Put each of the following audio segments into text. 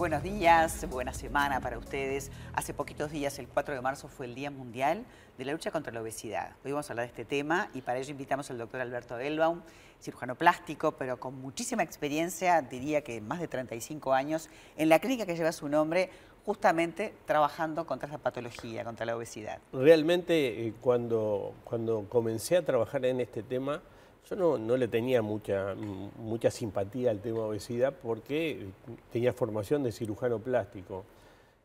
buenos días, buena semana para ustedes. Hace poquitos días, el 4 de marzo, fue el Día Mundial de la Lucha contra la Obesidad. Hoy vamos a hablar de este tema y para ello invitamos al doctor Alberto Elbaum, cirujano plástico, pero con muchísima experiencia, diría que más de 35 años, en la clínica que lleva su nombre, justamente trabajando contra esa patología, contra la obesidad. Realmente, eh, cuando, cuando comencé a trabajar en este tema, yo no, le tenía mucha, mucha simpatía al tema obesidad porque tenía formación de cirujano plástico.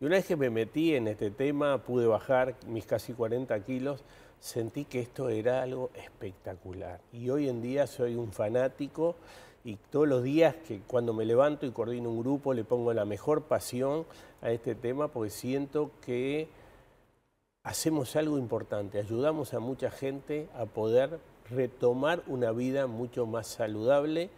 Y una vez que me metí en este tema, pude bajar mis casi 40 kilos, sentí que esto era algo espectacular. Y hoy en día soy un fanático y todos los días que cuando me levanto y coordino un grupo le pongo la mejor pasión a este tema porque siento que hacemos algo importante, ayudamos a mucha gente a poder retomar una vida mucho más saludable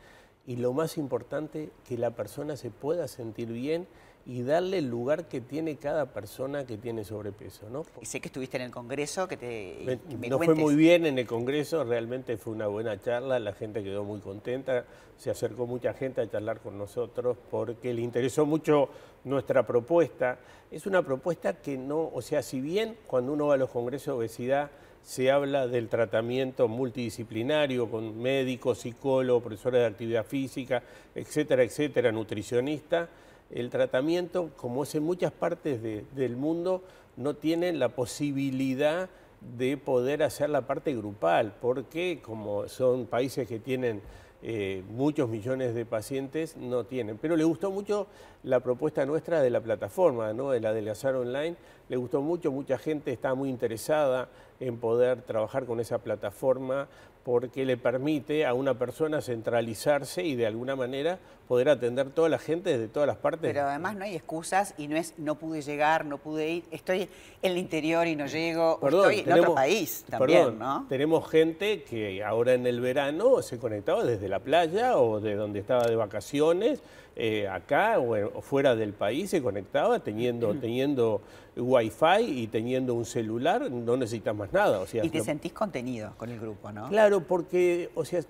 y lo más importante, que la persona se pueda sentir bien y darle el lugar que tiene cada persona que tiene sobrepeso. ¿no? Y sé que estuviste en el Congreso, que te... Me, no fue muy bien en el Congreso, realmente fue una buena charla, la gente quedó muy contenta, se acercó mucha gente a charlar con nosotros porque le interesó mucho nuestra propuesta. Es una propuesta que no, o sea, si bien cuando uno va a los congresos de obesidad, se habla del tratamiento multidisciplinario con médicos, psicólogos, profesores de actividad física, etcétera, etcétera, nutricionista. El tratamiento, como es en muchas partes del mundo, no tiene la posibilidad de poder hacer la parte grupal, porque como son países que tienen eh, muchos millones de pacientes no tienen. Pero le gustó mucho la propuesta nuestra de la plataforma, ¿no? de la Adelgazar Online. Le gustó mucho, mucha gente está muy interesada en poder trabajar con esa plataforma porque le permite a una persona centralizarse y de alguna manera poder atender toda la gente desde todas las partes. Pero además no hay excusas y no es no pude llegar, no pude ir, estoy en el interior y no llego, estoy en otro país también, ¿no? Tenemos gente que ahora en el verano se conectaba desde la playa o de donde estaba de vacaciones, eh, acá o, fuera del país se conectaba teniendo, teniendo wifi y teniendo un celular, no necesitas más nada. O sea, y te sentís contenido con el grupo, ¿no? Claro, porque, o sea,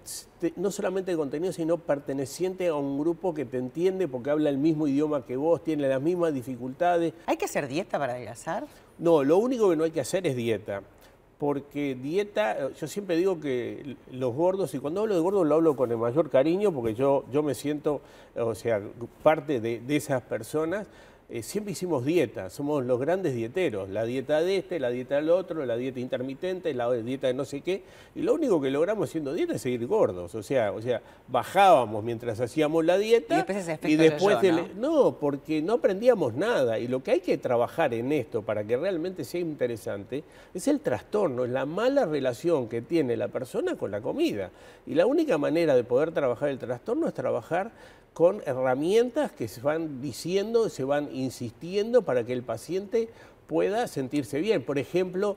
no solamente contenido, sino perteneciente a un grupo que te entiende porque habla el mismo idioma que vos, tiene las mismas dificultades. ¿Hay que hacer dieta para adelgazar? No, lo único que no hay que hacer es dieta porque dieta, yo siempre digo que los gordos, y cuando hablo de gordos lo hablo con el mayor cariño, porque yo, yo me siento, o sea, parte de, de esas personas, eh, siempre hicimos dieta, somos los grandes dieteros, la dieta de este, la dieta del otro, la dieta intermitente, la dieta de no sé qué, y lo único que logramos haciendo dieta es seguir gordos, o sea, o sea bajábamos mientras hacíamos la dieta y después, ¿no? porque no aprendíamos nada, y lo que hay que trabajar en esto para que realmente sea interesante es el trastorno, es la mala relación que tiene la persona con la comida, y la única manera de poder trabajar el trastorno es trabajar con herramientas que se van diciendo, se van insistiendo para que el paciente pueda sentirse bien. Por ejemplo,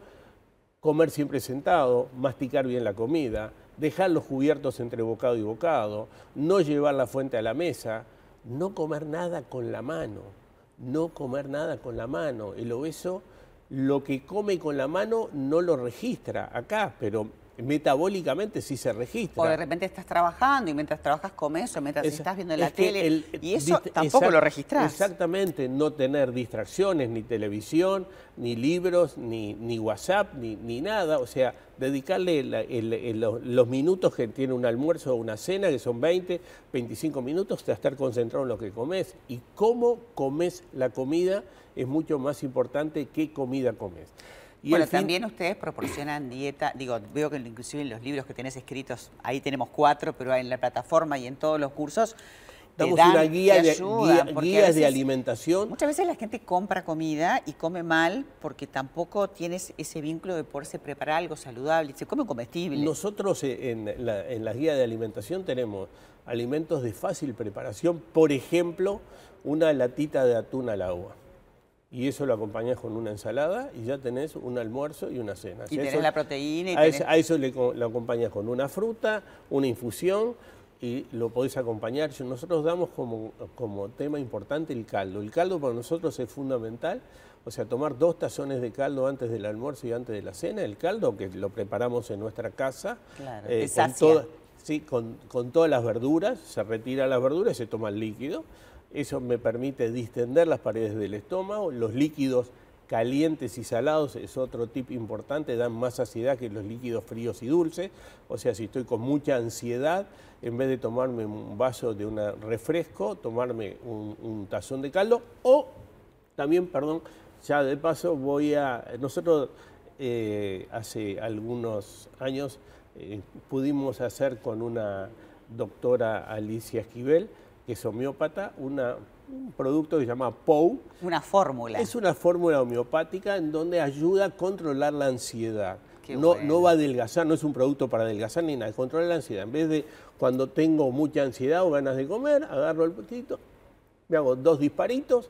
comer siempre sentado, masticar bien la comida, dejar los cubiertos entre bocado y bocado, no llevar la fuente a la mesa, no comer nada con la mano, no comer nada con la mano. El obeso lo que come con la mano no lo registra acá, pero metabólicamente sí se registra. O de repente estás trabajando y mientras trabajas comes o mientras estás viendo la tele y eso tampoco lo registras. Exactamente, no tener distracciones, ni televisión, ni libros, ni, ni WhatsApp, ni, ni, nada. O sea, dedicarle los, minutos que tiene un almuerzo o una cena, que son 20, 25 minutos, a estar concentrado en lo que comes. Y cómo comes la comida es mucho más importante que comida comes bueno, también ustedes proporcionan dieta, digo, veo que inclusive en los libros que tenés escritos, ahí tenemos cuatro, pero en la plataforma y en todos los cursos, Damos una guía, de, guías de alimentación. Muchas veces la gente compra comida y come mal porque tampoco tienes ese vínculo de poderse preparar algo saludable, se come comestible. Nosotros eh, en la, en la guía de alimentación tenemos alimentos de fácil preparación, por ejemplo, una latita de atún al agua y eso lo acompañas con una ensalada y ya tenés un almuerzo y una cena. Y tenés la proteína. Y a, eso, a eso le, lo acompañas con una fruta, una infusión y lo podés acompañar. Nosotros damos como, como tema importante el caldo. El caldo para nosotros es fundamental. O sea, tomar dos tazones de caldo antes del almuerzo y antes de la cena. El caldo que lo preparamos en nuestra casa. Claro, eh, con, sí, con, con todas las verduras. Se retira las verduras y se toma el líquido eso me permite distender las paredes del estómago, los líquidos calientes y salados es otro tip importante, dan más saciedad que los líquidos fríos y dulces, o sea, si estoy con mucha ansiedad, en vez de tomarme un vaso de un refresco, tomarme un, tazón de caldo o también, perdón, ya de paso voy a, nosotros eh, hace algunos años eh, pudimos hacer con una doctora Alicia Esquivel, es homeópata, una un producto que se llama POU. Una fórmula. Es una fórmula homeopática en donde ayuda a controlar la ansiedad. no, no va a adelgazar, no es un producto para adelgazar ni nada, controla la ansiedad. En vez de cuando tengo mucha ansiedad o ganas de comer, agarro el poquito, me hago dos disparitos,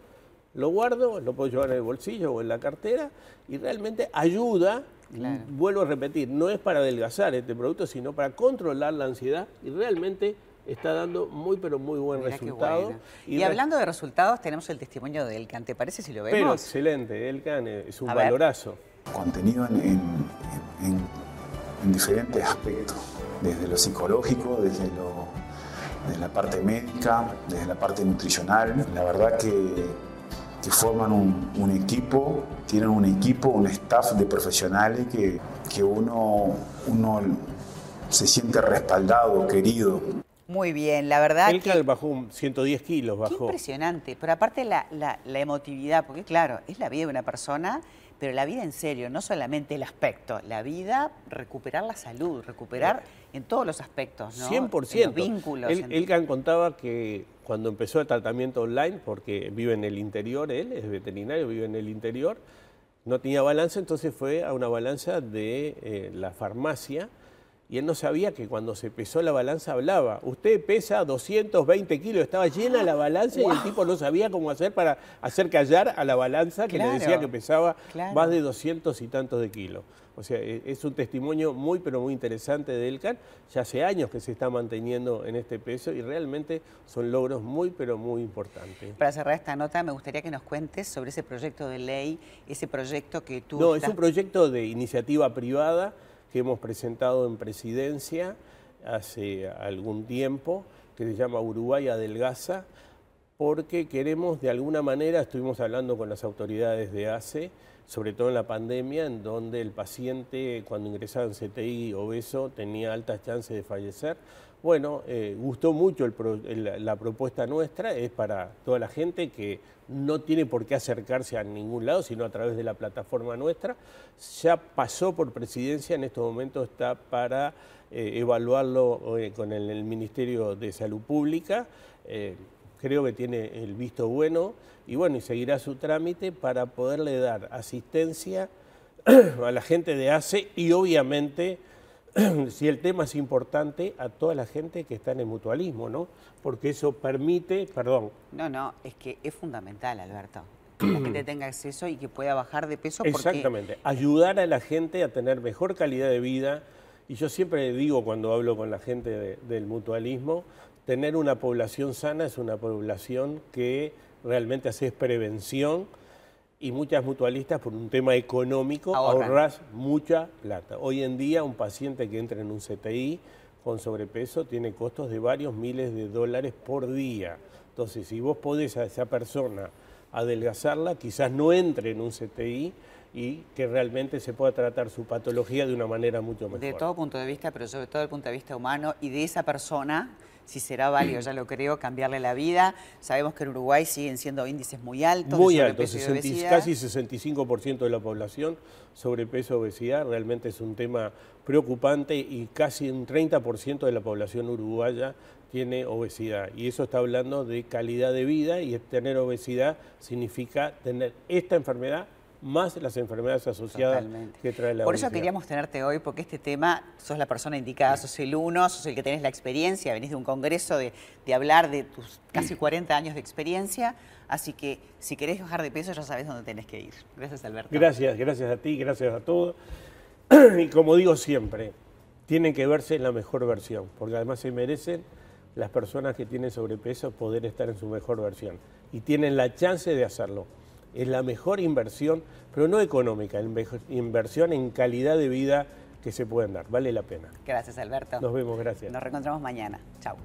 lo guardo, lo puedo llevar en el bolsillo o en la cartera y realmente ayuda, vuelvo a repetir, no es para adelgazar este producto, sino para controlar la ansiedad y realmente está dando muy, pero muy buen resultado. Y, hablando de resultados, tenemos el testimonio de Elkan. ¿Te parece si lo vemos? Pero excelente, Elkan es un valorazo. Contenido en, diferentes aspectos, desde lo psicológico, desde, lo, desde la parte médica, desde la parte nutricional. La verdad que, que forman un, equipo, tienen un equipo, un staff de profesionales que, que uno, uno se siente respaldado, querido. Muy bien, la verdad. El que bajó 110 kilos, bajó. Qué impresionante, pero aparte la, la, emotividad, porque claro, es la vida de una persona, pero la vida en serio, no solamente el aspecto, la vida, recuperar la salud, recuperar en todos los aspectos, ¿no? 100%. los vínculos. Él, en... contaba que cuando empezó el tratamiento online, porque vive en el interior, él es veterinario, vive en el interior, no tenía balanza, entonces fue a una balanza de eh, la farmacia y él no sabía que cuando se pesó la balanza hablaba. Usted pesa 220 kilos, estaba llena la balanza y el tipo no sabía cómo hacer para hacer callar a la balanza que le decía que pesaba más de 200 y tantos de kilos. O sea, e, es un testimonio muy, pero muy interesante de Elkan. Ya hace años que se está manteniendo en este peso y realmente son logros muy, pero muy importantes. Para cerrar esta nota, me gustaría que nos cuentes sobre ese proyecto de ley, ese proyecto que tú... No, es un proyecto de iniciativa privada que hemos presentado en presidencia hace algún tiempo, que se llama Uruguay Adelgaza, porque queremos de alguna manera, estuvimos hablando con las autoridades de ACE, sobre todo en la pandemia, en donde el paciente cuando ingresaba en CTI obeso tenía altas chances de fallecer. Bueno, eh, gustó mucho la propuesta nuestra, es para toda la gente que no tiene por qué acercarse a ningún lado, sino a través de la plataforma nuestra. Ya pasó por presidencia, en estos momentos está para eh, evaluarlo eh, con el, Ministerio de Salud Pública. creo que tiene el visto bueno y bueno, y seguirá su trámite para poderle dar asistencia a la gente de ACE y obviamente si el tema es importante, a toda la gente que está en el mutualismo, ¿no? Porque eso permite, perdón. No, no, es que es fundamental, Alberto. que te tenga acceso y que pueda bajar de peso. Exactamente, ayudar a la gente a tener mejor calidad de vida. Y yo siempre digo cuando hablo con la gente del mutualismo, tener una población sana es una población que realmente hace prevención y muchas mutualistas por un tema económico ahorras mucha plata. Hoy en día un paciente que entra en un CTI con sobrepeso tiene costos de varios miles de dólares por día. Entonces, si vos podés a esa persona adelgazarla, quizás no entre en un CTI y que realmente se pueda tratar su patología de una manera mucho mejor. De todo punto de vista, pero sobre todo desde el punto de vista humano y de esa persona si será válido, ya lo creo, cambiarle la vida. Sabemos que en Uruguay siguen siendo índices muy altos. Muy altos, casi 65% de la población sobrepeso obesidad. Realmente es un tema preocupante y casi un 30% de la población uruguaya tiene obesidad. Y eso está hablando de calidad de vida y tener obesidad significa tener esta enfermedad más las enfermedades asociadas que trae la Por eso queríamos tenerte hoy, porque este tema, sos la persona indicada, sos el uno, sos el que tenés la experiencia, venís de un congreso de, hablar de tus casi 40 años de experiencia, así que si querés bajar de peso ya sabes dónde tenés que ir. Gracias, Alberto. Gracias, gracias a ti, gracias a todos. Y como digo siempre, tienen que verse en la mejor versión, porque además se merecen las personas que tienen sobrepeso poder estar en su mejor versión y tienen la chance de hacerlo es la mejor inversión, pero no económica, inversión en calidad de vida que se pueden dar. Vale la pena. Gracias, Alberto. Nos vemos, gracias. Nos reencontramos mañana. Chao.